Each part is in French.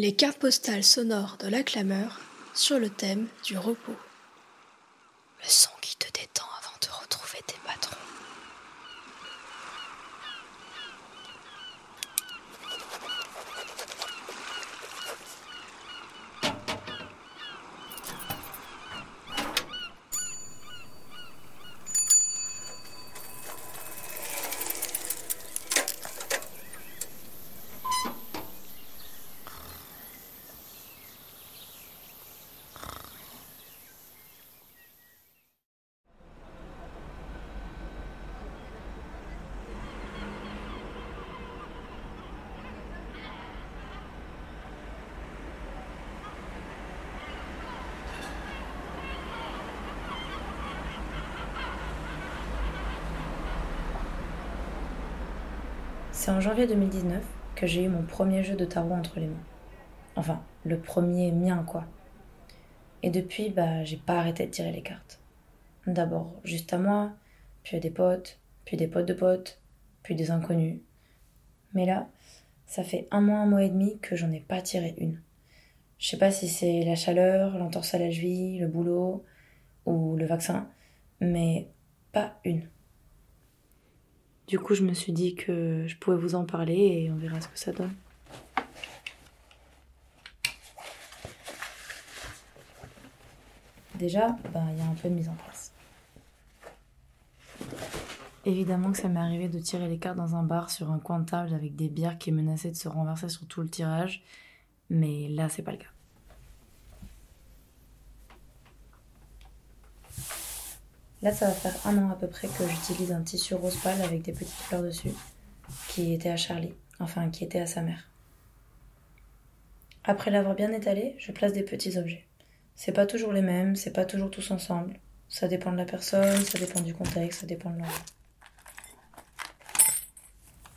Les cartes postales sonores de la clameur sur le thème du repos. Le son qui te détend avant de retrouver tes patrons. C'est en janvier 2019 que j'ai eu mon premier jeu de tarot entre les mains. Enfin, le premier mien, quoi. Et depuis, bah, j'ai pas arrêté de tirer les cartes. D'abord juste à moi, puis à des potes, puis des potes de potes, puis des inconnus. Mais là, ça fait un mois, un mois et demi que j'en ai pas tiré une. Je sais pas si c'est la chaleur, l'entorse à la cheville, le boulot ou le vaccin, mais pas une. Du coup, je me suis dit que je pouvais vous en parler et on verra ce que ça donne. Déjà, bah, il y a un peu de mise en place. Évidemment que ça m'est arrivé de tirer les cartes dans un bar sur un coin de table avec des bières qui menaçaient de se renverser sur tout le tirage, mais là, c'est pas le cas. Là, ça va faire un an à peu près que j'utilise un tissu rose pâle avec des petites fleurs dessus, qui était à Charlie, enfin qui était à sa mère. Après l'avoir bien étalé, je place des petits objets. C'est pas toujours les mêmes, c'est pas toujours tous ensemble. Ça dépend de la personne, ça dépend du contexte, ça dépend de l'endroit.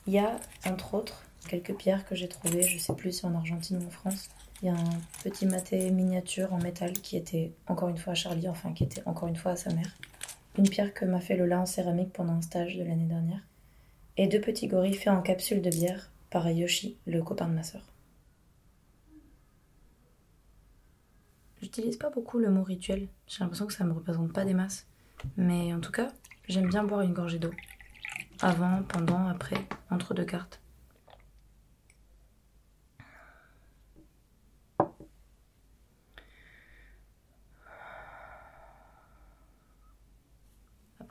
Il y a, entre autres, quelques pierres que j'ai trouvées, je sais plus si en Argentine ou en France. Il y a un petit maté miniature en métal qui était encore une fois à Charlie, enfin qui était encore une fois à sa mère une pierre que m'a fait Lola en céramique pendant un stage de l'année dernière, et deux petits gorilles faits en capsule de bière par Yoshi, le copain de ma sœur. J'utilise pas beaucoup le mot rituel, j'ai l'impression que ça me représente pas des masses, mais en tout cas, j'aime bien boire une gorgée d'eau. Avant, pendant, après, entre deux cartes.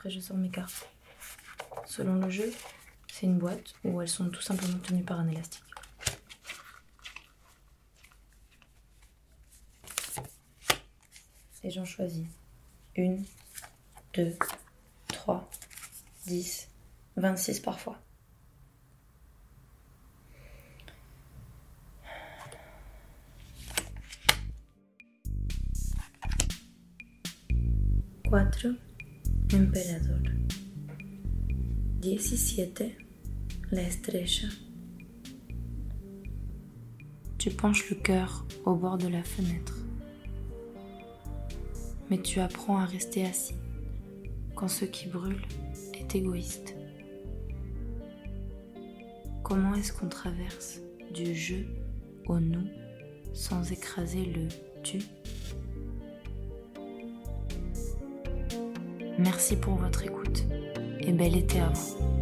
Après, je sors mes cartes. Selon le jeu, c'est une boîte où elles sont tout simplement tenues par un élastique. Et j'en choisis une, deux, trois, dix, vingt-six parfois. Quatre. Emperador. 17. La estrella. Tu penches le cœur au bord de la fenêtre. Mais tu apprends à rester assis quand ce qui brûle est égoïste. Comment est-ce qu'on traverse du je au nous sans écraser le tu? Merci pour votre écoute et bel été à vous.